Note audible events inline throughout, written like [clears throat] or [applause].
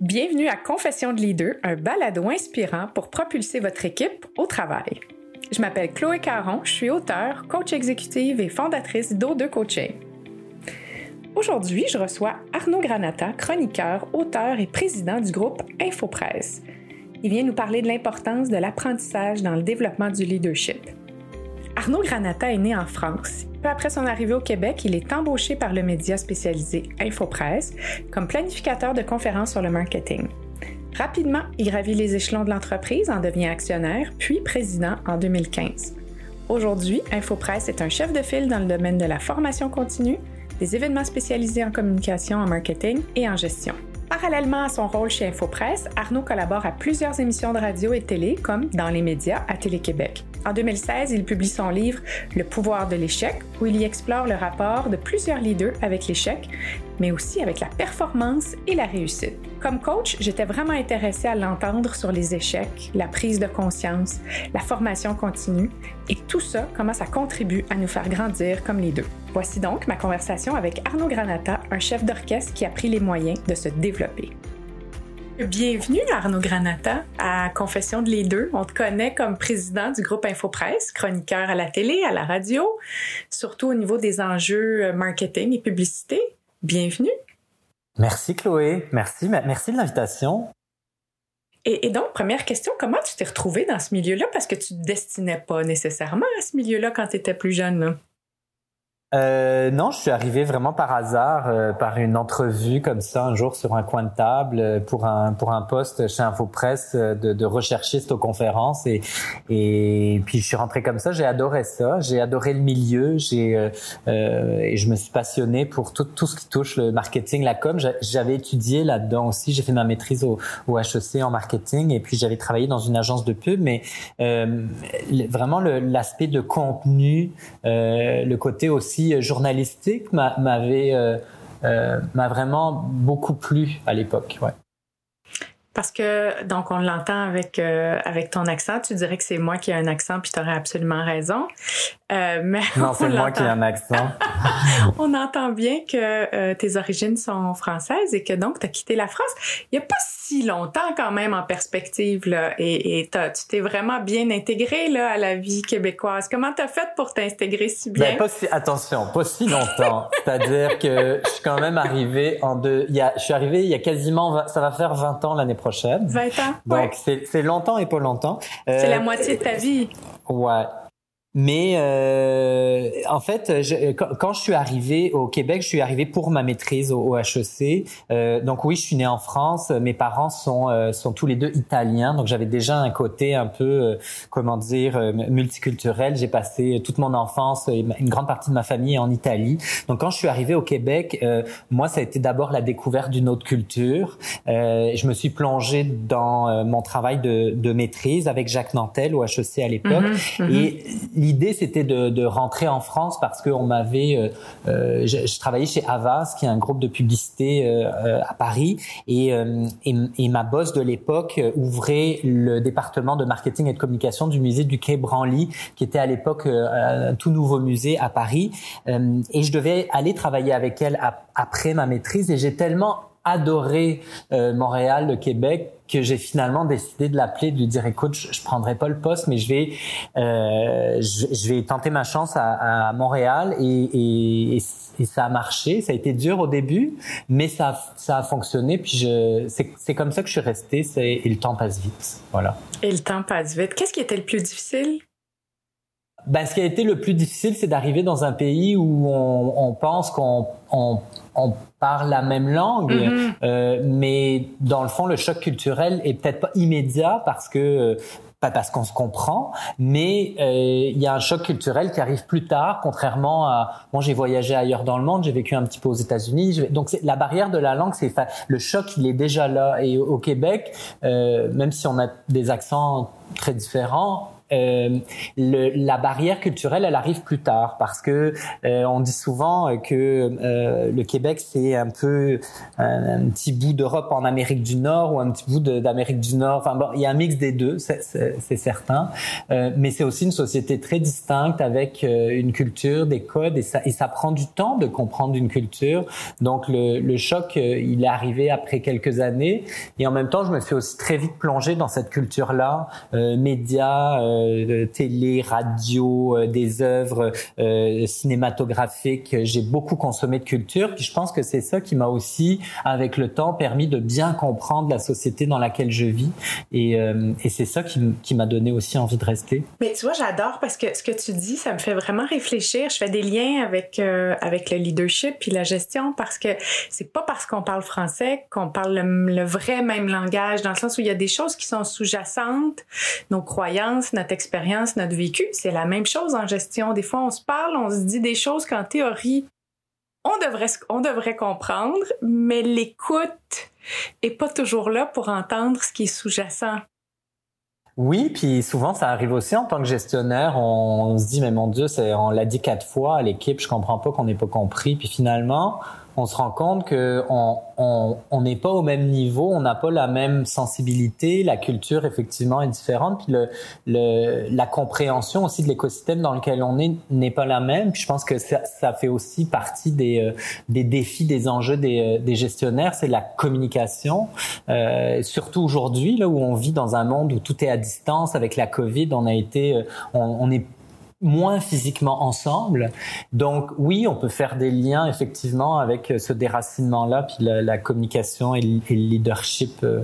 Bienvenue à Confession de leader, un balado inspirant pour propulser votre équipe au travail. Je m'appelle Chloé Caron, je suis auteure, coach exécutive et fondatrice d'O2 Coaching. Aujourd'hui, je reçois Arnaud Granata, chroniqueur, auteur et président du groupe InfoPresse. Il vient nous parler de l'importance de l'apprentissage dans le développement du leadership. Arnaud Granata est né en France. Peu après son arrivée au Québec, il est embauché par le média spécialisé InfoPresse comme planificateur de conférences sur le marketing. Rapidement, il gravit les échelons de l'entreprise, en devient actionnaire, puis président en 2015. Aujourd'hui, InfoPresse est un chef de file dans le domaine de la formation continue, des événements spécialisés en communication, en marketing et en gestion. Parallèlement à son rôle chez InfoPresse, Arnaud collabore à plusieurs émissions de radio et télé, comme dans les médias à Télé-Québec. En 2016, il publie son livre Le pouvoir de l'échec, où il y explore le rapport de plusieurs leaders avec l'échec, mais aussi avec la performance et la réussite. Comme coach, j'étais vraiment intéressée à l'entendre sur les échecs, la prise de conscience, la formation continue et tout ça, comment ça contribue à nous faire grandir comme leaders. Voici donc ma conversation avec Arnaud Granata, un chef d'orchestre qui a pris les moyens de se développer. Bienvenue Arnaud Granata à Confession de les deux. On te connaît comme président du groupe InfoPresse, chroniqueur à la télé, à la radio, surtout au niveau des enjeux marketing et publicité. Bienvenue. Merci Chloé, merci, merci de l'invitation. Et, donc, première question, comment tu t'es retrouvé dans ce milieu-là? Parce que tu ne te destinais pas nécessairement à ce milieu-là quand tu étais plus jeune. Euh, non, je suis arrivé vraiment par hasard, euh, par une entrevue comme ça un jour sur un coin de table euh, pour un pour un poste chez InfoPresse euh, de, de recherchiste aux conférences et et puis je suis rentré comme ça. J'ai adoré ça, j'ai adoré le milieu, j'ai et je me suis passionné pour tout tout ce qui touche le marketing, la com. J'avais étudié là-dedans aussi. J'ai fait ma maîtrise au, au HEC en marketing et puis j'avais travaillé dans une agence de pub, mais vraiment l'aspect de contenu, le côté aussi euh, journalistique m'avait euh, euh, m'a vraiment beaucoup plu à l'époque. Ouais. Parce que, donc, on l'entend avec, avec ton accent. Tu dirais que c'est moi qui ai un accent, puis tu aurais absolument raison. Euh, mais non, c'est moi qui ai un accent. [laughs] on entend bien que tes origines sont françaises et que donc tu as quitté la France. Il n'y a pas si longtemps quand même en perspective là, et, et tu t'es vraiment bien intégré là à la vie québécoise. Comment t'as fait pour t'intégrer si bien? ben, pas si, Attention, pas si longtemps. [laughs] C'est-à-dire que je suis quand même arrivé en deux. Y a, je suis arrivé il y a quasiment, ça va faire 20 ans l'année prochaine. 20 ans. Donc c'est longtemps et pas longtemps. c'est la euh, moitié de ta vie. Ouais. Mais euh, en fait, je, quand, je suis arrivé au Québec, je suis arrivé pour ma maîtrise au, HEC. Euh, donc oui, je suis né en France. Mes parents sont euh, sont tous les deux italiens, donc j'avais déjà un côté un peu euh, comment dire euh, multiculturel. J'ai passé toute mon enfance et une grande partie de ma famille en Italie. Donc quand je suis arrivé au Québec, moi ça a été d'abord la découverte d'une autre culture. je me suis plongé dans mon travail de, de, maîtrise avec Jacques Nantel au HEC à l'époque mm-hmm, mm-hmm. et l'idée c'était de, de, rentrer en France parce qu'on m'avait, euh, euh je, je, travaillais chez Avas, qui est un groupe de publicité euh, euh à Paris, et, euh, et, et, ma boss de l'époque ouvrait le département de marketing et de communication du musée du Quai Branly, qui était à l'époque un tout nouveau musée à Paris, et je devais aller travailler avec elle après ma maîtrise, et j'ai tellement adoré Montréal, le Québec, que j'ai finalement décidé de l'appeler, de lui dire écoute, je, je prendrai pas le poste, mais je vais, euh, je, vais tenter ma chance à, à Montréal et, et, et, ça a marché. Ça a été dur au début, mais ça, ça a fonctionné. Puis je, c'est comme ça que je suis resté. Et le temps passe vite, voilà. Et le temps passe vite. Qu'est-ce qui était le plus difficile? Ben, ce qui a été le plus difficile, c'est d'arriver dans un pays où on, on pense qu'on on, on parle la même langue, mm-hmm. euh, mais dans le fond, le choc culturel est peut-être pas immédiat parce que euh, pas parce qu'on se comprend, mais euh, il y a un choc culturel qui arrive plus tard, contrairement à moi j'ai voyagé ailleurs dans le monde, j'ai vécu un petit peu aux États-Unis, donc la barrière de la langue, c'est le choc il est déjà là et au Québec, euh, même si on a des accents très différents, euh, le, la barrière culturelle, elle arrive plus tard parce que euh, on dit souvent que euh, le Québec c'est un peu un, petit bout d'Europe en Amérique du Nord ou un petit bout d'Amérique du Nord. Enfin bon, il y a un mix des deux, c'est certain. mais c'est aussi une société très distincte avec une culture, des codes et ça, et ça prend du temps de comprendre une culture. Donc le, le choc, il est arrivé après quelques années et en même temps, je me suis aussi très vite plongé dans cette culture-là, médias euh, télé, radio, euh, des œuvres euh, cinématographiques. J'ai beaucoup consommé de culture. Puis je pense que c'est ça qui m'a aussi, avec le temps, permis de bien comprendre la société dans laquelle je vis. Et, c'est ça qui, m'a donné aussi envie de rester. Mais tu vois, j'adore parce que ce que tu dis, ça me fait vraiment réfléchir. Je fais des liens avec avec le leadership puis la gestion parce que c'est pas parce qu'on parle français qu'on parle le, le, vrai même langage dans le sens où il y a des choses qui sont sous-jacentes, nos croyances, notre expérience, notre vécu. C'est la même chose en gestion. Des fois, on se parle, on se dit des choses qu'en théorie, on devrait, on devrait comprendre, mais l'écoute est pas toujours là pour entendre ce qui est sous-jacent. Oui, puis souvent ça arrive aussi en tant que gestionnaire, on, se dit mais mon Dieu, on l'a dit quatre fois à l'équipe, je comprends pas qu'on n'ait pas compris, puis finalement on se rend compte que on n'est pas au même niveau, on n'a pas la même sensibilité, la culture effectivement est différente, puis le, le la compréhension aussi de l'écosystème dans lequel on est n'est pas la même. Puis je pense que ça, ça fait aussi partie des, euh, des défis, des enjeux des, euh, des gestionnaires, c'est la communication. Euh, surtout aujourd'hui là où on vit dans un monde où tout est à distance avec la Covid, on a été, euh, on, on est moins physiquement ensemble. Donc oui, on peut faire des liens effectivement avec ce déracinement-là, puis la, la communication et le, leadership euh,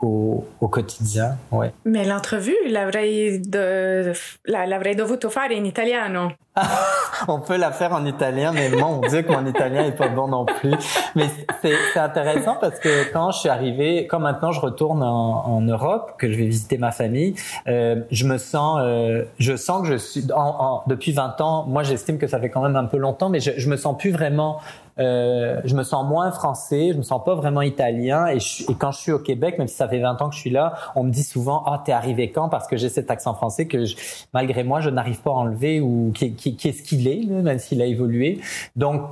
au, au, quotidien. Ouais. Mais l'entrevue, l'avrei, de, l'avrei dovuto fare in italiano. [laughs] on peut la faire en italien, mais mon [laughs] Dieu que mon italien est pas bon non plus. Mais c'est intéressant parce que quand je suis arrivé, quand maintenant je retourne en, en Europe, que je vais visiter ma famille, euh, je me sens, euh, je sens que je suis, en, en, depuis 20 ans, moi j'estime que ça fait quand même un peu longtemps, mais je, je me sens plus vraiment euh, je me sens moins français, je me sens pas vraiment italien. Et, et, quand je suis au Québec, même si ça fait 20 ans que je suis là, on me dit souvent ah t'es arrivé quand? Parce que j'ai cet accent français que je, malgré moi je n'arrive pas à enlever ou qui, qui, qui est ce qu'il est, même s'il a évolué. Donc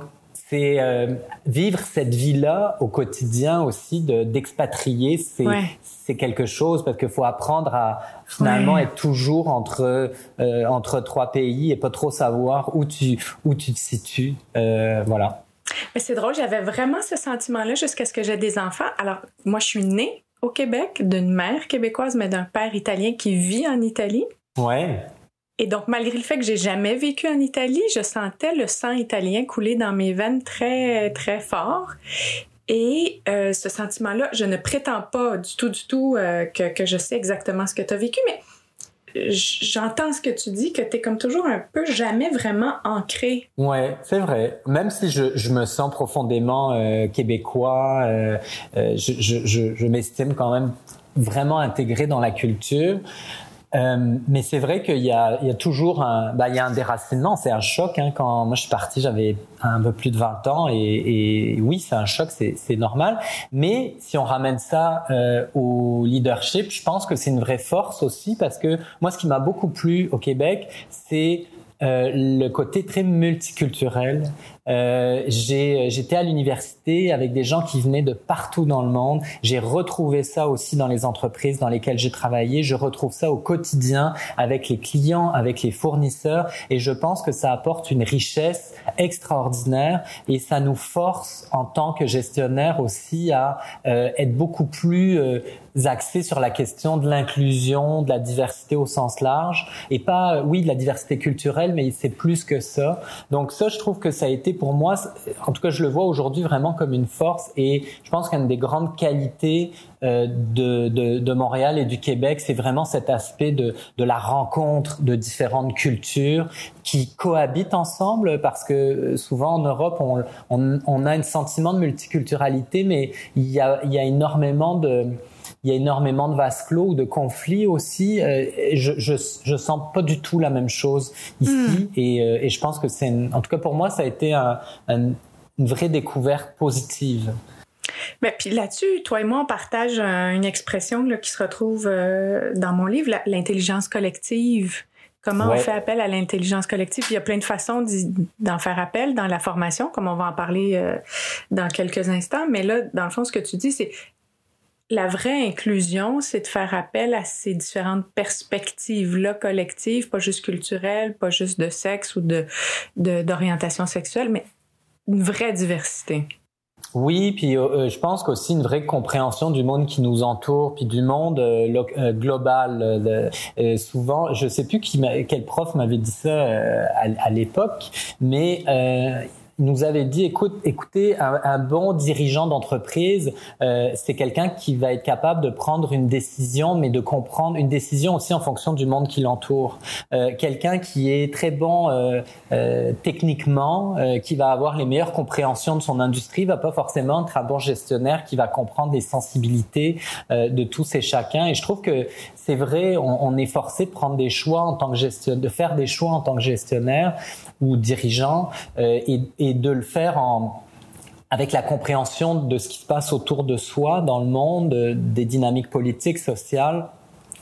c'est euh, vivre cette vie-là au quotidien aussi, d'expatrier, c'est c'est quelque chose parce qu'il faut apprendre à finalement être toujours entre euh, entre trois pays et pas trop savoir où tu où tu te situes. Euh, voilà. Mais c'est drôle, j'avais vraiment ce sentiment-là jusqu'à ce que j'ai des enfants. Alors, moi, je suis née au Québec d'une mère québécoise, mais d'un père italien qui vit en Italie. Ouais. Et donc, malgré le fait que j'ai jamais vécu en Italie, je sentais le sang italien couler dans mes veines très, très fort. Et euh, ce sentiment-là, je ne prétends pas du tout, du tout euh, que, que je sais exactement ce que tu as vécu, mais j'entends ce que tu dis, que tu es comme toujours un peu jamais vraiment ancré. Ouais, c'est vrai. Même si je, me sens profondément euh, québécois, euh, euh, je, je m'estime quand même vraiment intégré dans la culture. Euh, mais c'est vrai qu'il y y a toujours un, bah, il y a un déracinement, c'est un choc. Hein, quand moi je suis parti, j'avais un peu plus de 20 ans et, et oui, c'est un choc, c'est, c'est normal. Mais si on ramène ça euh, au leadership, je pense que c'est une vraie force aussi parce que moi, ce qui m'a beaucoup plu au Québec, c'est euh, le côté très multiculturel. Euh, j'étais à l'université avec des gens qui venaient de partout dans le monde. J'ai retrouvé ça aussi dans les entreprises dans lesquelles j'ai travaillé. Je retrouve ça au quotidien avec les clients, avec les fournisseurs. Et je pense que ça apporte une richesse extraordinaire et ça nous force en tant que gestionnaire aussi à euh, être beaucoup plus euh, axés sur la question de l'inclusion, de la diversité au sens large, et pas, oui, de la diversité culturelle, mais c'est plus que ça. Donc ça, je trouve que ça a été pour moi, en tout cas, je le vois aujourd'hui vraiment comme une force, et je pense qu'une des grandes qualités euh, de, de, Montréal et du Québec, c'est vraiment cet aspect de, de la rencontre de différentes cultures qui cohabitent ensemble, parce que souvent en Europe, on, on, on a un sentiment de multiculturalité, mais il y a, il y a énormément de il y a énormément de vases clos ou de conflits aussi. Euh, je, je, je sens pas du tout la même chose ici mm. et, euh, et, je pense que c'est, en tout cas pour moi, ça a été un, un, une vraie découverte positive. Mais puis là-dessus, toi et moi, on partage une expression là, qui se retrouve euh, dans mon livre, l'intelligence collective. Comment on fait appel à l'intelligence collective? Il y a plein de façons d'en faire appel dans la formation, comme on va en parler euh, dans quelques instants. Mais là, dans le fond, ce que tu dis, c'est la vraie inclusion, c'est de faire appel à ces différentes perspectives-là collectives, pas juste culturelles, pas juste de sexe ou de d'orientation sexuelle, mais une vraie diversité. Oui, puis euh, euh, je pense qu'aussi une vraie compréhension du monde qui nous entoure, puis du monde euh, global. souvent, je sais plus qui quel prof m'avait dit ça à, à l'époque, mais nous avait dit, écoute, écoutez, un, bon dirigeant d'entreprise, euh, c'est quelqu'un qui va être capable de prendre une décision, mais de comprendre une décision aussi en fonction du monde qui l'entoure. Euh, quelqu'un qui est très bon euh, euh techniquement, euh, qui va avoir les meilleures compréhensions de son industrie, va pas forcément être un bon gestionnaire qui va comprendre les sensibilités de tous et chacun. Et je trouve que c'est vrai, on, on, est forcé de prendre des choix en tant que gestionnaire, de faire des choix en tant que gestionnaire ou dirigeant et, et et de le faire en, avec la compréhension de ce qui se passe autour de soi, dans le monde, des dynamiques politiques, sociales,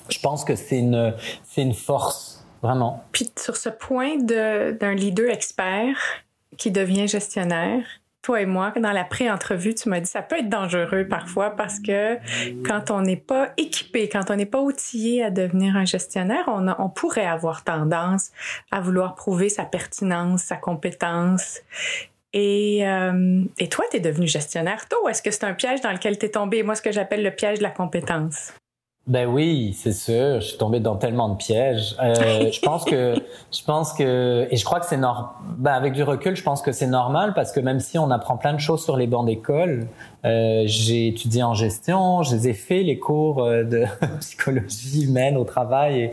je pense que c'est une, c'est une force, vraiment. Puis sur ce point d'un leader expert qui devient gestionnaire, toi et moi, dans la pré-entrevue, tu m'as dit ça peut être dangereux parfois parce que quand on n'est pas équipé, quand on n'est pas outillé à devenir un gestionnaire, on, pourrait avoir tendance à vouloir prouver sa pertinence, sa compétence. Et, euh, et toi, tu es devenu gestionnaire tôt. Est-ce que c'est un piège dans lequel tu es tombé? Moi, ce que j'appelle le piège de la compétence. Ben oui, c'est sûr. Je suis tombé dans tellement de pièges. Euh, je pense que, je pense que, et je crois que c'est normal. Ben avec du recul, je pense que c'est normal parce que même si on apprend plein de choses sur les bancs d'école, euh, j'ai étudié en gestion, je les ai fait les cours euh, de [laughs] psychologie humaine au travail et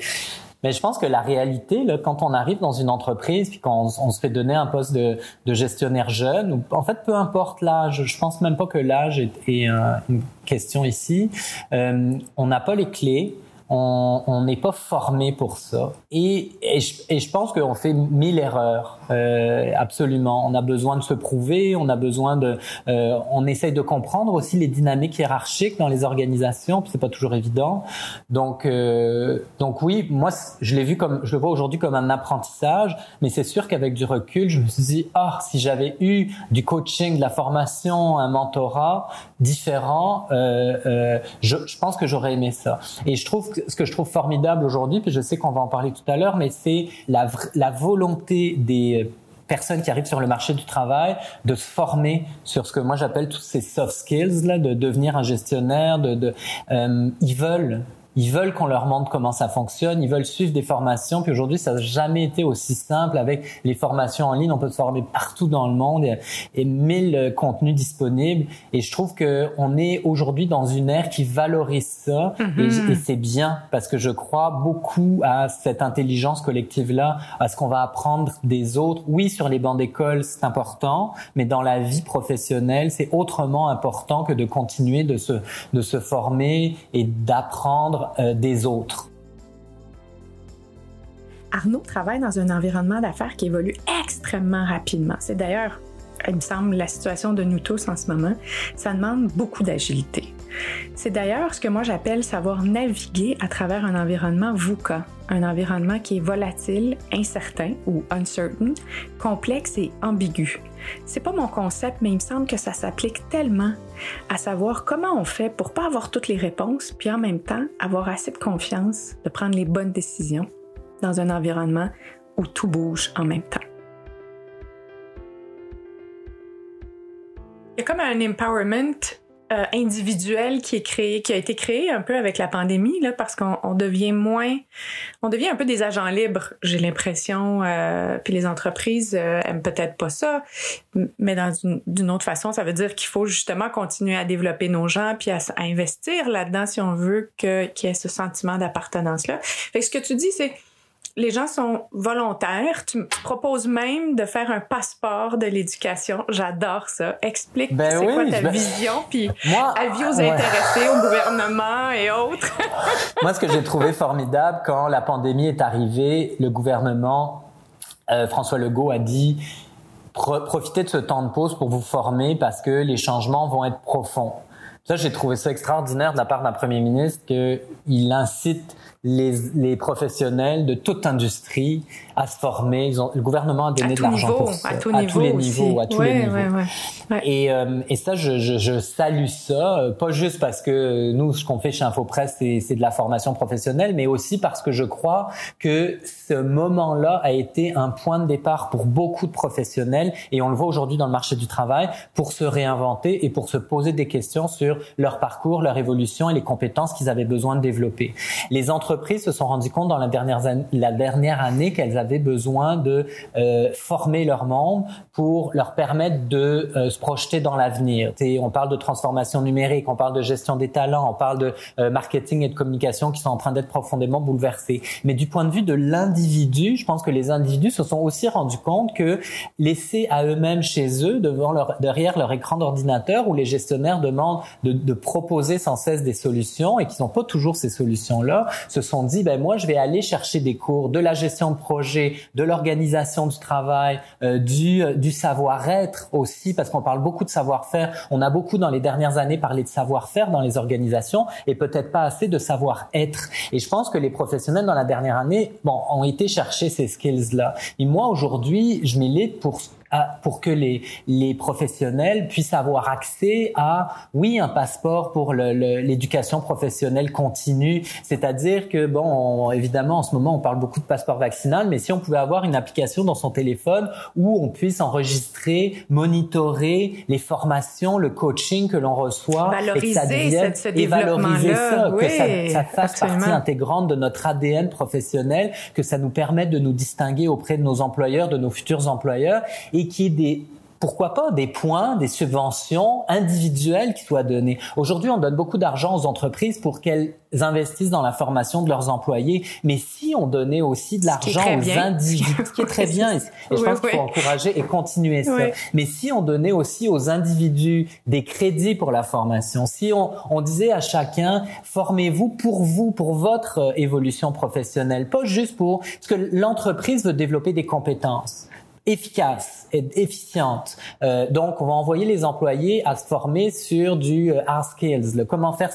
mais je pense que la réalité, là, quand on arrive dans une entreprise, puis quand on, se fait donner un poste de, gestionnaire jeune, ou, en fait, peu importe l'âge, je pense même pas que l'âge est, est une question ici, euh, on n'a pas les clés on n'est pas formé pour ça. Et, et, je, et je pense qu'on fait mille erreurs, euh, absolument. On a besoin de se prouver, on a besoin de, euh, on essaye de comprendre aussi les dynamiques hiérarchiques dans les organisations, puis c'est pas toujours évident. Donc, euh, donc oui, moi je l'ai vu comme, je le vois aujourd'hui comme un apprentissage, mais c'est sûr qu'avec du recul, je me suis dit, ah, si j'avais eu du coaching, de la formation, un mentorat différent, euh, euh, je, je pense que j'aurais aimé ça. Et je trouve que ce que je trouve formidable aujourd'hui, puis je sais qu'on va en parler tout à l'heure, mais c'est la, volonté des personnes qui arrivent sur le marché du travail de se former sur ce que moi j'appelle tous ces soft skills là, de devenir un gestionnaire, de euh, ils veulent ils veulent qu'on leur montre comment ça fonctionne, ils veulent suivre des formations. Puis aujourd'hui, ça n'a jamais été aussi simple avec les formations en ligne. On peut se former partout dans le monde et, et mille contenus disponibles. Et je trouve que on est aujourd'hui dans une ère qui valorise ça et, mm-hmm. et c'est bien parce que je crois beaucoup à cette intelligence collective là, à ce qu'on va apprendre des autres. Oui, sur les bancs d'école, c'est important, mais dans la vie professionnelle, c'est autrement important que de continuer de se de se former et d'apprendre euh, des autres. Arnaud travaille dans un environnement d'affaires qui évolue extrêmement rapidement. C'est d'ailleurs, il me semble, la situation de nous tous en ce moment. Ça demande beaucoup d'agilité. C'est d'ailleurs ce que moi j'appelle savoir naviguer à travers un environnement VUCA, un environnement qui est volatile, incertain ou uncertain, complexe et ambigu. C'est pas mon concept, mais il me semble que ça s'applique tellement à savoir comment on fait pour pas avoir toutes les réponses, puis en même temps avoir assez de confiance de prendre les bonnes décisions dans un environnement où tout bouge en même temps. Il y a comme un empowerment euh, individuel qui est créé, qui a été créé un peu avec la pandémie, là, parce qu'on devient moins, on devient un peu des agents libres. J'ai l'impression, euh, puis les entreprises euh, aiment peut-être pas ça, mais dans d'une autre façon, ça veut dire qu'il faut justement continuer à développer nos gens puis à, investir là-dedans si on veut que qu'il y ait ce sentiment d'appartenance là. Fait que ce que tu dis, c'est les gens sont volontaires. Tu proposes même de faire un passeport de l'éducation. J'adore ça. Explique ben c'est quoi ta vision, puis avis aux intéressés, au gouvernement et autres. [laughs] Moi, ce que j'ai trouvé formidable quand la pandémie est arrivée, le gouvernement, euh, François Legault a dit profitez de ce temps de pause pour vous former parce que les changements vont être profonds. Ça, j'ai trouvé ça extraordinaire de la part d'un premier ministre qu'il incite les, les, professionnels de toute industrie à se former. Ils ont, le gouvernement a donné de l'argent pour ça. À, tout à tous les niveaux. À tous les niveaux. Et, euh, et ça, je, je, je, salue ça, euh, pas juste parce que nous, ce qu'on fait chez InfoPresse, c'est de la formation professionnelle, mais aussi parce que je crois que ce moment-là a été un point de départ pour beaucoup de professionnels, et on le voit aujourd'hui dans le marché du travail, pour se réinventer et pour se poser des questions sur leur parcours, leur évolution et les compétences qu'ils avaient besoin de développer. Les entreprises se sont rendues compte dans la dernière, la dernière année qu'elles avaient besoin de euh, former leurs membres pour leur permettre de euh, se projeter dans l'avenir. On parle de transformation numérique, on parle de gestion des talents, on parle de euh, marketing et de communication qui sont en train d'être profondément bouleversés. Mais du point de vue de l'individu, je pense que les individus se sont aussi rendus compte que laissés à eux-mêmes chez eux, devant derrière leur écran d'ordinateur, où les gestionnaires demandent de, de proposer sans cesse des solutions et qui n'ont pas toujours ces solutions-là, se sont dit, ben moi, je vais aller chercher des cours de la gestion de projet, de l'organisation du travail, euh, du, euh, du savoir-être aussi, parce qu'on parle beaucoup de savoir-faire. On a beaucoup dans les dernières années parlé de savoir-faire dans les organisations et peut-être pas assez de savoir-être. Et je pense que les professionnels dans la dernière année, bon, ont été chercher ces skills-là. Et moi, aujourd'hui, je milite pour pour que les, les professionnels puissent avoir accès à, oui, un passeport pour l'éducation professionnelle continue. C'est-à-dire que, bon, évidemment, en ce moment, on parle beaucoup de passeport vaccinal, mais si on pouvait avoir une application dans son téléphone où on puisse enregistrer, monitorer les formations, le coaching que l'on reçoit, et que ça devienne, et valoriser ça, que ça, ça fasse partie intégrante de notre ADN professionnel, que ça nous permette de nous distinguer auprès de nos employeurs, de nos futurs employeurs, et qui est des pourquoi pas des points, des subventions individuelles qui soient données. Aujourd'hui, on donne beaucoup d'argent aux entreprises pour qu'elles investissent dans la formation de leurs employés, mais si on donnait aussi de l'argent aux individus, ce qui est très bien, [laughs] et, je pense qu'il faut encourager et continuer ça, mais si on donnait aussi aux individus des crédits pour la formation, si on, on disait à chacun, formez-vous pour vous, pour votre euh, évolution professionnelle, pas juste pour, parce que l'entreprise veut développer des compétences efficace et efficiente. Euh, donc, on va envoyer les employés à se former sur du euh, hard skills, le comment faire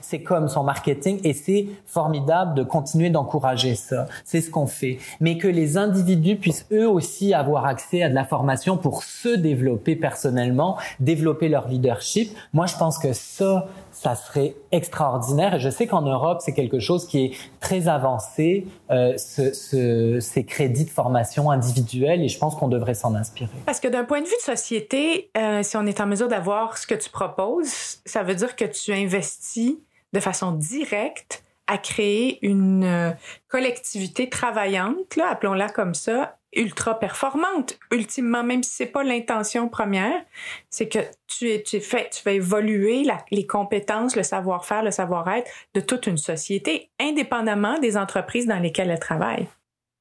c'est comme son marketing, et c'est formidable de continuer d'encourager ça. C'est ce qu'on fait. Mais que les individus puissent eux aussi avoir accès à de la formation pour se développer personnellement, développer leur leadership. Moi, je pense que ça, ça serait extraordinaire. Et je sais qu'en Europe, c'est quelque chose qui est très avancé, euh, ce, ce, ces crédits de formation individuels, et je pense qu'on devrait s'en inspirer. Parce que d'un point de vue de société, euh, si on est en mesure d'avoir ce que tu proposes, ça veut dire que tu investis de façon directe à créer une euh, collectivité travaillante, appelons-la comme ça, ultra performante. Ultimement, même si c'est pas l'intention première, c'est que tu, es, tu, fais, tu fais évoluer les compétences, le savoir-faire, le savoir-être de toute une société, indépendamment des entreprises dans lesquelles elle travaille.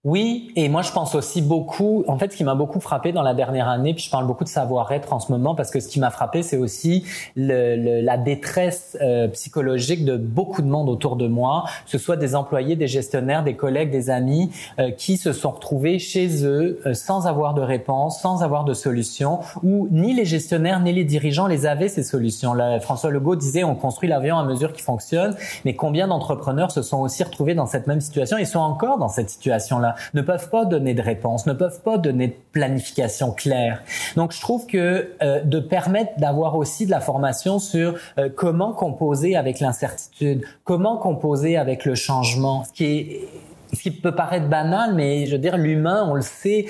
Oui, et moi je pense aussi beaucoup, en fait ce qui m'a beaucoup frappé dans la dernière année, puis je parle beaucoup de savoir-être en ce moment, parce que ce qui m'a frappé c'est aussi le, la détresse euh, psychologique de beaucoup de monde autour de moi, que ce soit des employés, des gestionnaires, des collègues, des amis, euh, qui se sont retrouvés chez eux euh, sans avoir de réponse, sans avoir de solution, où ni les gestionnaires ni les dirigeants les avaient ces solutions. Là, François Legault disait on construit l'avion à mesure qu'il fonctionne, mais combien d'entrepreneurs se sont aussi retrouvés dans cette même situation et sont encore dans cette situation-là? Ne peuvent pas donner de réponse, ne peuvent pas donner de planification claire. Donc je trouve que euh, de permettre d'avoir aussi de la formation sur euh, comment composer avec l'incertitude, comment composer avec le changement, ce qui ce qui peut paraître banal, mais je veux dire, l'humain, on le sait,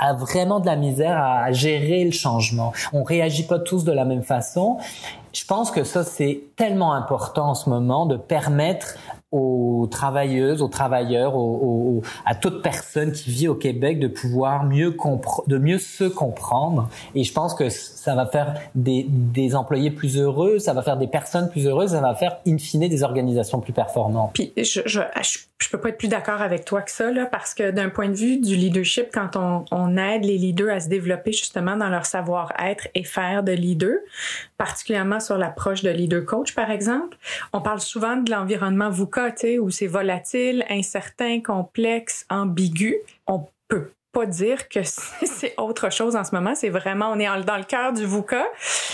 a vraiment de la misère à gérer le changement. On réagit pas tous de la même façon. Je pense que ça, c'est tellement important en ce moment de permettre aux travailleuses, aux travailleurs, à toute personne qui vit au Québec de pouvoir mieux de mieux se comprendre. Et je pense que ça va faire des, employés plus heureux, ça va faire des personnes plus heureuses, ça va faire in fine des organisations plus performantes. Puis je, je, je, peux pas être plus d'accord avec toi que ça là, parce que d'un point de vue du leadership, quand on, on aide les leaders à se développer justement dans leur savoir-être et faire de leader, particulièrement sur l'approche de leader coach par exemple, on parle souvent de l'environnement VUCA où c'est volatile, incertain, complexe, ambigu. On peut pas dire que [laughs] c'est autre chose en ce moment. C'est vraiment, on est dans le cœur du VUCA.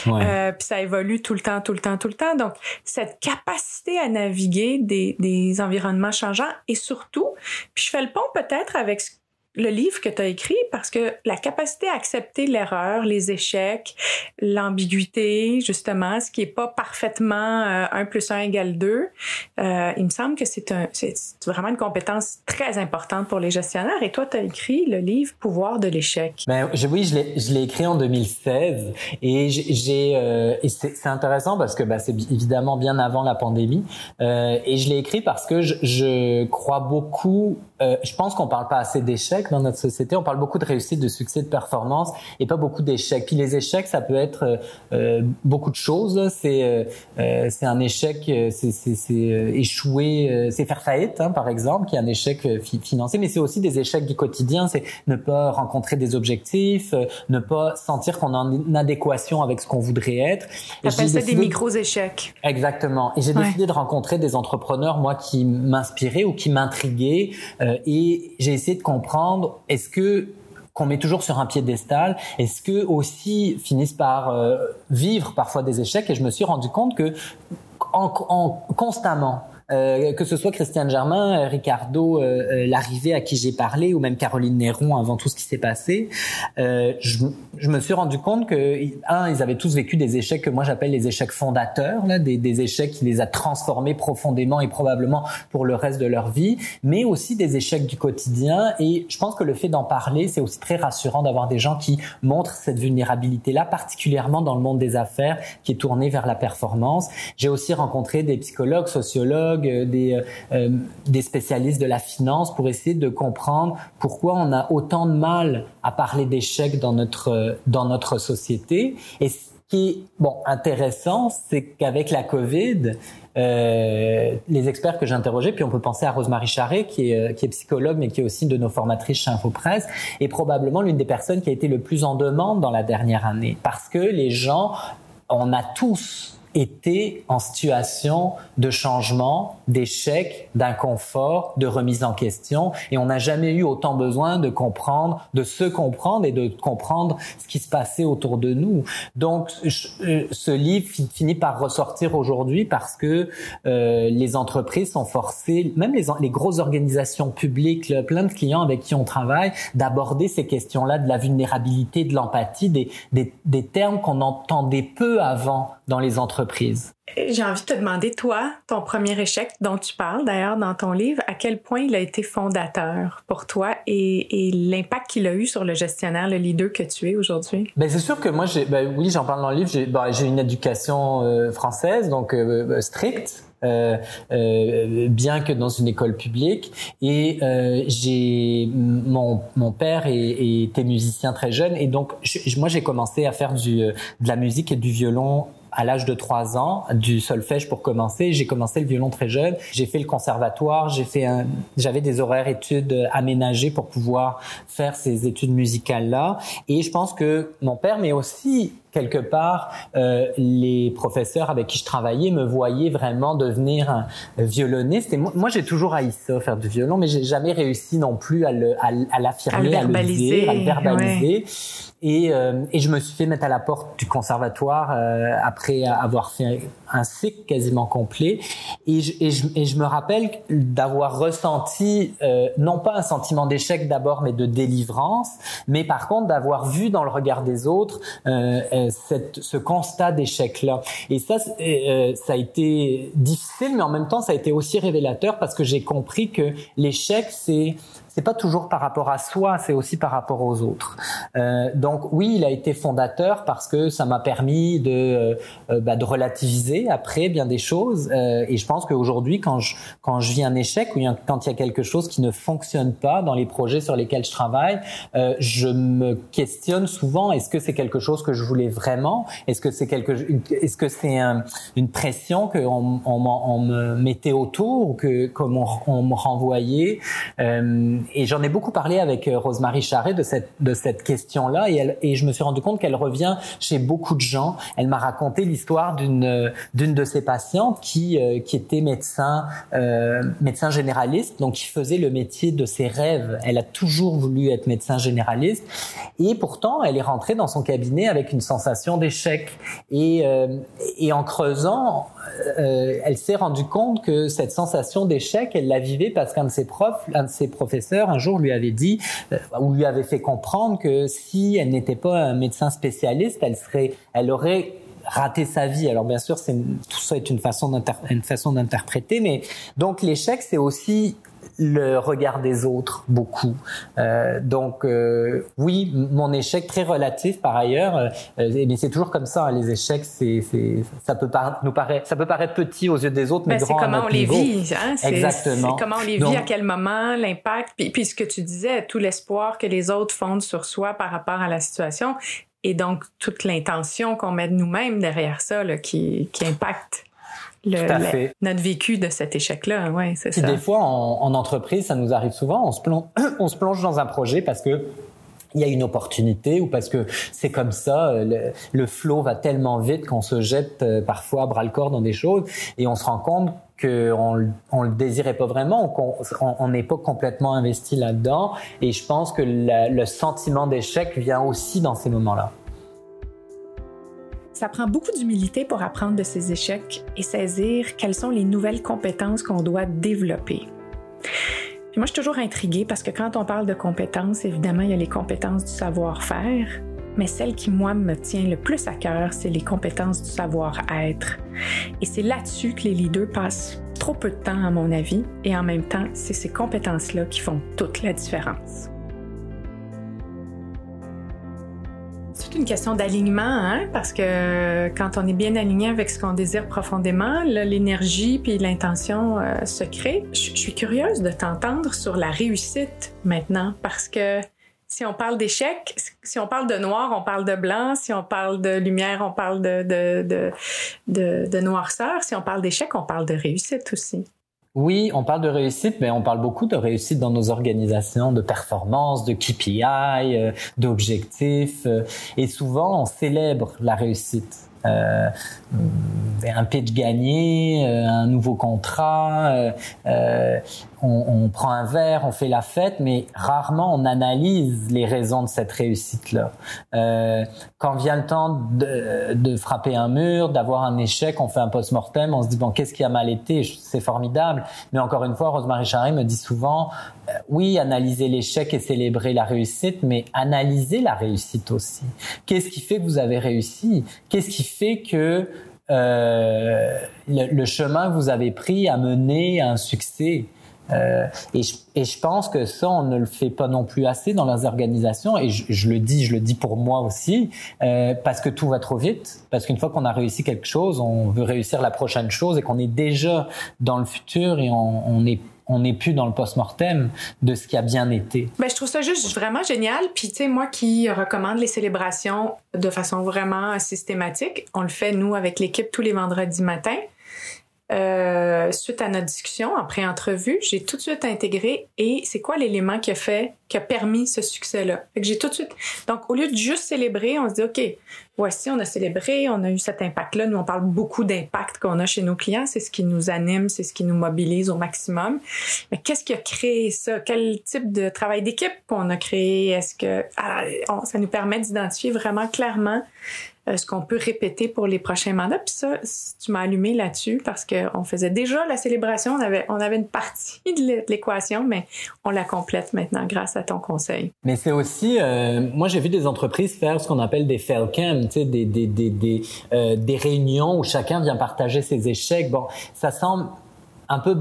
Euh, puis ça évolue tout le temps, tout le temps, tout le temps. Donc, cette capacité à naviguer des, des environnements changeants et surtout, puis je fais le pont peut-être avec ce le livre que tu as écrit parce que la capacité à accepter l'erreur, les échecs, l'ambiguïté, justement, ce qui est pas parfaitement euh, 1 plus 1 égale 2, euh, il me semble que c'est un, vraiment une compétence très importante pour les gestionnaires. Et toi, tu as écrit le livre Pouvoir de l'échec. Ben, oui, je l'ai, écrit en 2016 et j'ai, euh, c'est intéressant parce que ben, c'est évidemment bien avant la pandémie euh, et je l'ai écrit parce que je, je crois beaucoup, euh, je pense qu'on parle pas assez d'échecs dans notre société. On parle beaucoup de réussite, de succès, de performance et pas beaucoup d'échecs. Puis les échecs, ça peut être euh, euh beaucoup de choses. C'est euh, euh c'est un échec, euh, c'est échouer, c'est faire faillite, hein, par exemple, qui est un échec financier. Mais c'est aussi des échecs du quotidien. C'est ne pas rencontrer des objectifs, ne pas sentir qu'on est en adéquation avec ce qu'on voudrait être. T'appelles ça des micros échecs. Exactement. Et j'ai décidé de rencontrer des entrepreneurs, moi, qui m'inspiraient ou qui m'intriguaient, et j'ai essayé de comprendre est-ce que qu'on met toujours sur un piédestal, est-ce que aussi finissent par euh, vivre parfois des échecs? Et je me suis rendu compte que en constamment euh, que ce soit Christiane Germain, euh, Ricardo, euh, l'arrivée à qui j'ai parlé, ou même Caroline Néron avant tout ce qui s'est passé, je, je, me suis rendu compte que un, ils avaient tous vécu des échecs que moi j'appelle les échecs fondateurs, là, des, des, échecs qui les a transformés profondément et probablement pour le reste de leur vie, mais aussi des échecs du quotidien. Et je pense que le fait d'en parler, c'est aussi très rassurant d'avoir des gens qui montrent cette vulnérabilité-là, particulièrement dans le monde des affaires, qui est tourné vers la performance. J'ai aussi rencontré des psychologues, sociologues euh, des, euh, euh, des spécialistes de la finance pour essayer de comprendre pourquoi on a autant de mal à parler d'échecs dans notre, dans notre société. Et ce qui est bon, intéressant, c'est qu'avec la COVID, les experts que j'ai interrogés, puis on peut penser à Rosemary Charret, qui est, qui est psychologue, mais qui est aussi de nos formatrices chez InfoPresse, est probablement l'une des personnes qui a été le plus en demande dans la dernière année, parce que les gens, on a tous était en situation de changement, d'échec, d'inconfort, de remise en question. Et on n'a jamais eu autant besoin de comprendre, de se comprendre et de comprendre ce qui se passait autour de nous. Donc, euh, ce livre finit par ressortir aujourd'hui parce que euh, les entreprises sont forcées, même les, les grosses organisations publiques, plein de clients avec qui on travaille, d'aborder ces questions-là de la vulnérabilité, de l'empathie, des, des, des termes qu'on entendait peu avant dans les entreprises? J'ai envie de te demander, toi, ton premier échec dont tu parles d'ailleurs dans ton livre, à quel point il a été fondateur pour toi et, et l'impact qu'il a eu sur le gestionnaire, le leader que tu es aujourd'hui? Ben c'est sûr que moi, j'ai, ben, oui, j'en parle dans le livre, j'ai, ben, j'ai une éducation euh, française, donc euh, euh, stricte. Euh, euh, bien que dans une école publique. Et euh, j'ai mon, mon père était musicien très jeune et donc moi j'ai commencé à faire du, de la musique et du violon à l'âge de 3 ans, du solfège pour commencer. J'ai commencé le violon très jeune. J'ai fait le conservatoire. J'ai fait un, j'avais des horaires études aménagés pour pouvoir faire ces études musicales là. Et je pense que mon père, mais aussi quelque part, euh, les professeurs avec qui je travaillais me voyaient vraiment devenir un violoniste. Et moi, moi j'ai toujours haï ça, faire du violon, mais j'ai jamais réussi non plus à l'affirmer, à, le, à, le dire, à le verbaliser. Et, euh, et, je me suis fait mettre à la porte du conservatoire euh, après avoir fait un, cycle quasiment complet. Et je, et je, et je me rappelle d'avoir ressenti euh, non pas un sentiment d'échec d'abord, mais de délivrance, mais par contre d'avoir vu dans le regard des autres ce constat d'échec-là. Et ça, euh, ça a été difficile, mais en même temps, ça a été aussi révélateur parce que j'ai compris que l'échec, c'est c'est pas toujours par rapport à soi, c'est aussi par rapport aux autres. Euh, donc oui, il a été fondateur parce que ça m'a permis de, euh, bah, de relativiser après bien des choses. Euh, et je pense qu'aujourd'hui, quand je quand je vis un échec ou quand il y a quelque chose qui ne fonctionne pas dans les projets sur lesquels je travaille, euh, je me questionne souvent est-ce que c'est quelque chose que je voulais vraiment? Est-ce que c'est quelque est-ce que c'est un, une pression que on, on, me mettait autour ou que comme on, on me renvoyait? Euh, et j'en ai beaucoup parlé avec euh, Rosemary Charret de cette de cette question-là et, elle, et je me suis rendu compte qu'elle revient chez beaucoup de gens. Elle m'a raconté l'histoire d'une d'une de ses patientes qui qui était médecin médecin généraliste, donc qui faisait le métier de ses rêves. Elle a toujours voulu être médecin généraliste et pourtant elle est rentrée dans son cabinet avec une sensation d'échec et et en creusant, elle s'est rendue compte que cette sensation d'échec, elle la vivait parce qu'un de ses profs, un de ses professeurs, un jour lui avait dit euh, ou lui avait fait comprendre que si elle n'était pas un médecin spécialiste, elle serait, elle aurait raté sa vie. Alors bien sûr, c'est tout ça est une façon une façon d'interpréter, mais donc l'échec, c'est aussi le regard des autres beaucoup. Euh, donc euh, oui, mon échec très relatif par ailleurs, euh, mais c'est toujours comme ça. Hein, les échecs, c'est, ça peut nous paraître, ça peut paraître petit aux yeux des autres, mais, ben, grand c'est comment on les vit. Hein? Exactement. C'est comment on les vit, à quel moment, l'impact, puis, puis ce que tu disais, tout l'espoir que les autres fondent sur soi par rapport à la situation, et donc toute l'intention qu'on met de nous-mêmes derrière ça, là, qui, qui impacte le, notre vécu de cet échec-là. Ouais, c'est ça. Des fois, en, en, entreprise, ça nous arrive souvent, on se, plonge, [clears throat] on se plonge dans un projet parce que il y a une opportunité ou parce que c'est comme ça, le, le flot va tellement vite qu'on se jette euh, parfois bras le corps dans des choses et on se rend compte qu'on on le désirait pas vraiment, qu'on n'est pas complètement investi là-dedans. Et je pense que le sentiment d'échec vient aussi dans ces moments-là. Ça prend beaucoup d'humilité pour apprendre de ses échecs et saisir quelles sont les nouvelles compétences qu'on doit développer. moi, je suis toujours intriguée parce que quand on parle de compétences, évidemment, il y a les compétences du savoir-faire, mais celle qui, moi, me tient le plus à cœur, c'est les compétences du savoir-être. Et c'est là-dessus que les leaders passent trop peu de temps, à mon avis, et en même temps, c'est ces compétences-là qui font toute la différence. C'est une question d'alignement, hein? parce que quand on est bien aligné avec ce qu'on désire profondément, l'énergie puis l'intention euh, se créent. Je suis curieuse de t'entendre sur la réussite maintenant, parce que si on parle d'échec, si on parle de noir, on parle de blanc. Si on parle de lumière, on parle de, de, de, de noirceur. Si on parle d'échec, on parle de réussite aussi. Oui, on parle de réussite, mais on parle beaucoup de réussite dans nos organisations, de performance, de KPI, euh, d'objectifs, euh, et souvent on célèbre la réussite. Euh, un pitch gagné, euh, un nouveau contrat, on, on, prend un verre, on fait la fête, mais rarement on analyse les raisons de cette réussite-là. Euh, quand vient le temps de, de frapper un mur, d'avoir un échec, on fait un post-mortem, on se dit bon qu'est-ce qui a mal été, c'est formidable. Mais encore une fois, Rosemary Charret me dit souvent oui, analyser l'échec et célébrer la réussite, mais analyser la réussite aussi. Qu'est-ce qui fait que vous avez réussi? Qu'est-ce qui fait que euh, le, chemin que vous avez pris a mené à un succès? Euh, et, je, et, je, pense que ça, on ne le fait pas non plus assez dans les organisations. Et je, je le dis, je le dis pour moi aussi, euh, parce que tout va trop vite. Parce qu'une fois qu'on a réussi quelque chose, on veut réussir la prochaine chose et qu'on est déjà dans le futur et on, on est on n'est plus dans le post-mortem de ce qui a bien été. Ben, je trouve ça juste vraiment génial. Puis, tu sais, moi qui recommande les célébrations de façon vraiment systématique, on le fait, nous, avec l'équipe tous les vendredis matins. Euh, suite à notre discussion en pré-entrevue, j'ai tout de suite intégré et c'est quoi l'élément qui a fait, qui a permis ce succès-là? Que j'ai tout de suite. Donc, au lieu de juste célébrer, on se dit, OK, voici, on a célébré, on a eu cet impact-là. Nous, on parle beaucoup d'impact qu'on a chez nos clients. C'est ce qui nous anime, c'est ce qui nous mobilise au maximum. Mais qu'est-ce qui a créé ça? Quel type de travail d'équipe qu'on a créé? Est-ce que ah, ça nous permet d'identifier vraiment clairement euh, ce qu'on peut répéter pour les prochains mandats. Puis ça, tu m'as allumé là-dessus parce qu'on faisait déjà la célébration, on avait, on avait une partie [laughs] de l'équation, mais on la complète maintenant grâce à ton conseil. Mais c'est aussi, euh, moi j'ai vu des entreprises faire ce qu'on appelle des fail des, des, des, des, euh, des réunions où chacun vient partager ses échecs. Bon, ça semble un peu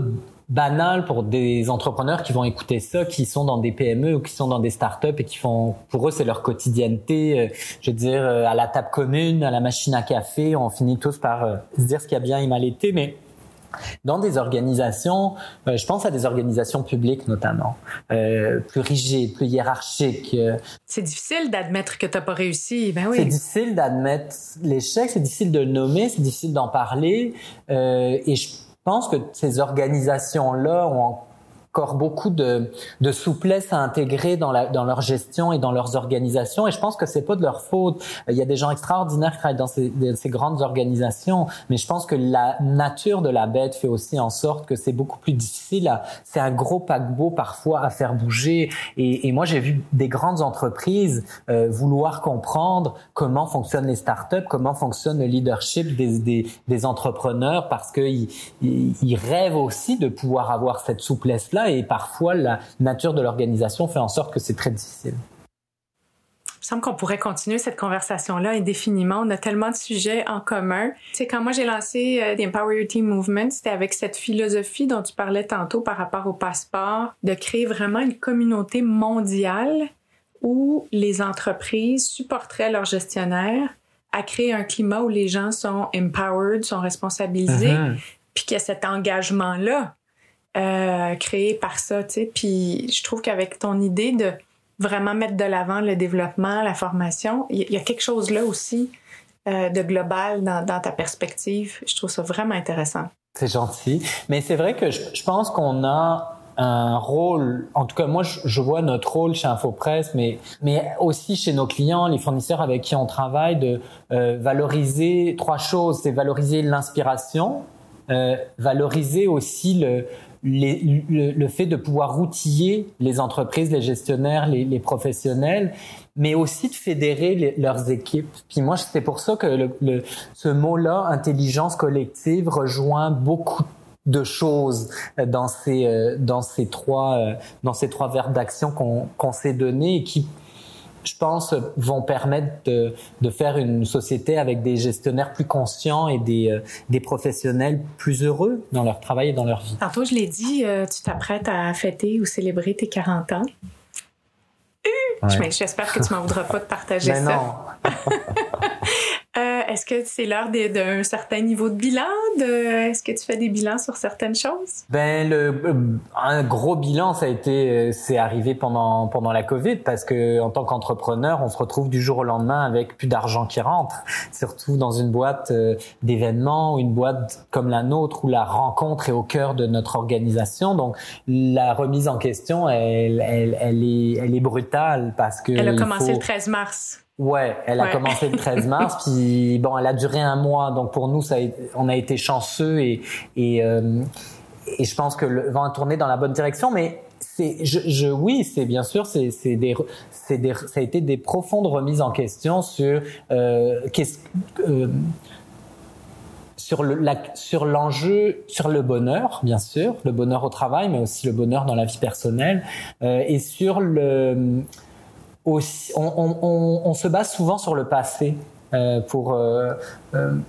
banal pour des entrepreneurs qui vont écouter ça, qui sont dans des PME ou qui sont dans des startups et qui font, pour eux, c'est leur quotidienneté. Euh, je veux dire, euh, à la table commune, à la machine à café, on finit tous par euh, se dire ce qui a bien et mal été, mais dans des organisations, je pense à des organisations publiques notamment, plus rigides, plus hiérarchiques. c'est difficile d'admettre que tu n'as pas réussi, ben oui. C'est difficile d'admettre l'échec, c'est difficile de le nommer, c'est difficile d'en parler, et je pense que ces organisations-là ont encore beaucoup de, de souplesse à intégrer dans, la, dans leur gestion et dans leurs organisations. Et je pense que c'est pas de leur faute. Il y a des gens extraordinaires qui travaillent dans ces, ces grandes organisations, mais je pense que la nature de la bête fait aussi en sorte que c'est beaucoup plus difficile. C'est un gros paquebot parfois à faire bouger. Et, et moi, j'ai vu des grandes entreprises euh, vouloir comprendre comment fonctionnent les startups, comment fonctionne le leadership des, des, des entrepreneurs, parce qu'ils ils rêvent aussi de pouvoir avoir cette souplesse-là et parfois la nature de l'organisation fait en sorte que c'est très difficile. Il me semble qu'on pourrait continuer cette conversation-là indéfiniment. On a tellement de sujets en commun. C'est quand moi j'ai lancé euh, The Empower Your Team Movement, c'était avec cette philosophie dont tu parlais tantôt par rapport au passeport, de créer vraiment une communauté mondiale où les entreprises supporteraient leurs gestionnaires à créer un climat où les gens sont empowered, sont responsabilisés, uh-huh. puis qu'il y a cet engagement-là euh, créé par ça, tu sais. Puis je trouve qu'avec ton idée de vraiment mettre de l'avant le développement, la formation, il y, a quelque chose là aussi euh, de global dans, ta perspective. Je trouve ça vraiment intéressant. C'est gentil. Mais c'est vrai que je, pense qu'on a un rôle, en tout cas moi je, vois notre rôle chez InfoPresse, mais, mais aussi chez nos clients, les fournisseurs avec qui on travaille, de euh, valoriser trois choses. C'est valoriser l'inspiration, valoriser aussi le, le, fait de pouvoir outiller les entreprises, les gestionnaires, les, professionnels, mais aussi de fédérer leurs équipes. Puis moi, c'est pour ça que ce mot-là, intelligence collective, rejoint beaucoup de choses dans ces euh, dans ces trois euh, dans ces trois verbes d'action qu'on qu'on s'est donnés et qui je pense, vont permettre de, de, faire une société avec des gestionnaires plus conscients et des, euh, des professionnels plus heureux dans leur travail et dans leur vie. Tantôt, je l'ai dit, euh, tu t'apprêtes à fêter ou célébrer tes 40 ans. Ouais. J'espère que tu m'en voudras pas de partager ben ça. Non. [laughs] Euh, est-ce que c'est l'heure d'un certain niveau de bilan? Est-ce que tu fais des bilans sur certaines choses? Ben le euh, un gros bilan, ça a été euh, c'est arrivé pendant pendant la Covid parce que en tant qu'entrepreneur, on se retrouve du jour au lendemain avec plus d'argent qui rentre, surtout dans une boîte d'événements ou une boîte comme la nôtre où la rencontre est au cœur de notre organisation. Donc la remise en question, elle elle, elle est elle est brutale parce que elle a commencé le 13 mars. Ouais, elle a commencé le 13 mars, [laughs] puis bon, elle a duré un mois, donc pour nous, ça a, on a été chanceux et et, euh, et je pense que le vent a tourné dans la bonne direction, mais c'est, je, je, oui, c'est bien sûr, c'est, c'est des, c'est des, ça a été des profondes remises en question sur euh, qu'est-ce, euh, sur le, la, sur l'enjeu, sur le bonheur, bien sûr, le bonheur au travail, mais aussi le bonheur dans la vie personnelle, euh, et sur le aussi, on, on, on, se base souvent sur le passé. Euh, pour euh,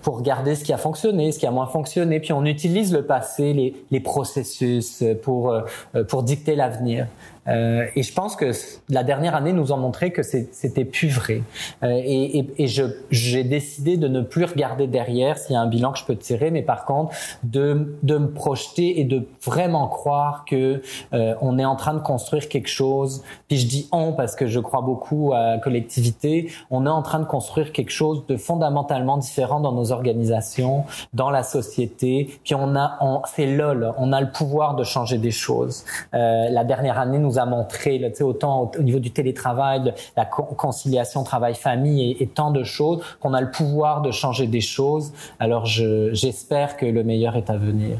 pour regarder ce qui a fonctionné, ce qui a moins fonctionné, puis on utilise le passé, les, les processus pour euh, pour dicter l'avenir. Euh, et je pense que la dernière année nous a montré que c'était plus vrai. Euh, et, et, et j'ai décidé de ne plus regarder derrière s'il y a un bilan que je peux tirer, mais par contre de de me projeter et de vraiment croire que euh, on est en train de construire quelque chose. Puis je dis on parce que je crois beaucoup à la collectivité. On est en train de construire quelque chose de fondamentalement différent dans nos organisations, dans la société. Puis on a, c'est lol, on a le pouvoir de changer des choses. Euh, la dernière année nous a montré, là, autant au, niveau du télétravail, de la conciliation travail-famille et, tant de choses, qu'on a le pouvoir de changer des choses. Alors je, j'espère que le meilleur est à venir.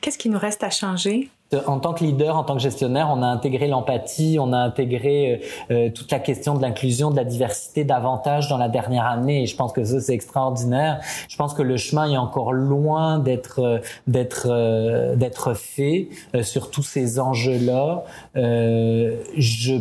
Qu'est-ce qui nous reste à changer? En tant que leader, en tant que gestionnaire, on a intégré l'empathie, on a intégré euh, euh, toute la question de l'inclusion, de la diversité davantage dans la dernière année. Et je pense que ça c'est extraordinaire. Je pense que le chemin est encore loin d'être euh, fait sur tous ces enjeux-là. je,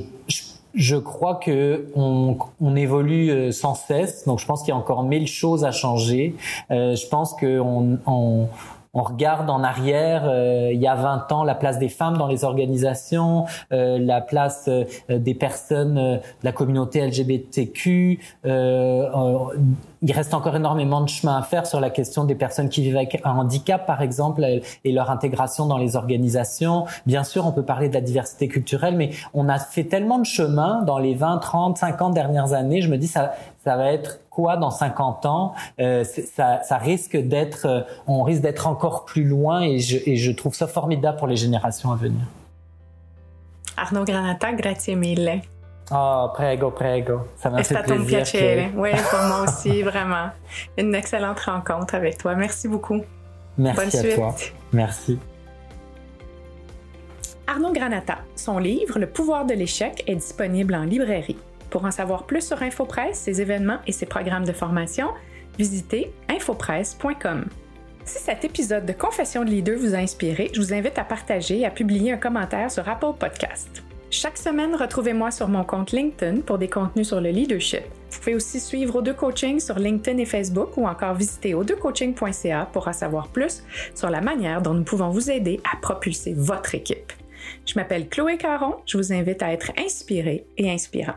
crois que on, évolue sans cesse, donc je pense qu'il y a encore mille choses à changer. Je pense que on, on, regarde en arrière, euh, il y a 20 ans, la place des femmes dans les organisations, euh, la place euh, des personnes de la communauté LGBTQ. il reste encore énormément de chemin à faire sur la question des personnes qui vivent avec un handicap, par exemple, et leur intégration dans les organisations. Bien sûr, on peut parler de la diversité culturelle, mais on a fait tellement de chemin dans les 20, 30, 50 dernières années. Je me dis, ça, ça va être quoi dans 50 ans euh, ça, ça, risque d'être, euh, on risque d'être encore plus loin et je, et je trouve ça formidable pour les générations à venir. Arnaud Granata, grazie mille. Oh, prego, prego. Ça m'a fait plaisir. piacere. Oui, pour moi [laughs] aussi, vraiment. Une excellente rencontre avec toi. Merci beaucoup. Merci à toi. Merci. Arnaud Granata. Son livre Le pouvoir de l'échec est disponible en librairie. Pour en savoir plus sur InfoPresse, ses événements et ses programmes de formation, visitez infopresse.com. Si cet épisode de Confession de leader vous a inspiré, je vous invite à partager et à publier un commentaire sur Apple Podcast. Chaque semaine, retrouvez-moi sur mon compte LinkedIn pour des contenus sur le leadership. Vous pouvez aussi suivre O2 Coaching sur LinkedIn et Facebook ou encore visiter o2coaching.ca pour en savoir plus sur la manière dont nous pouvons vous aider à propulser votre équipe. Je m'appelle Chloé Caron, je vous invite à être inspiré et inspirant.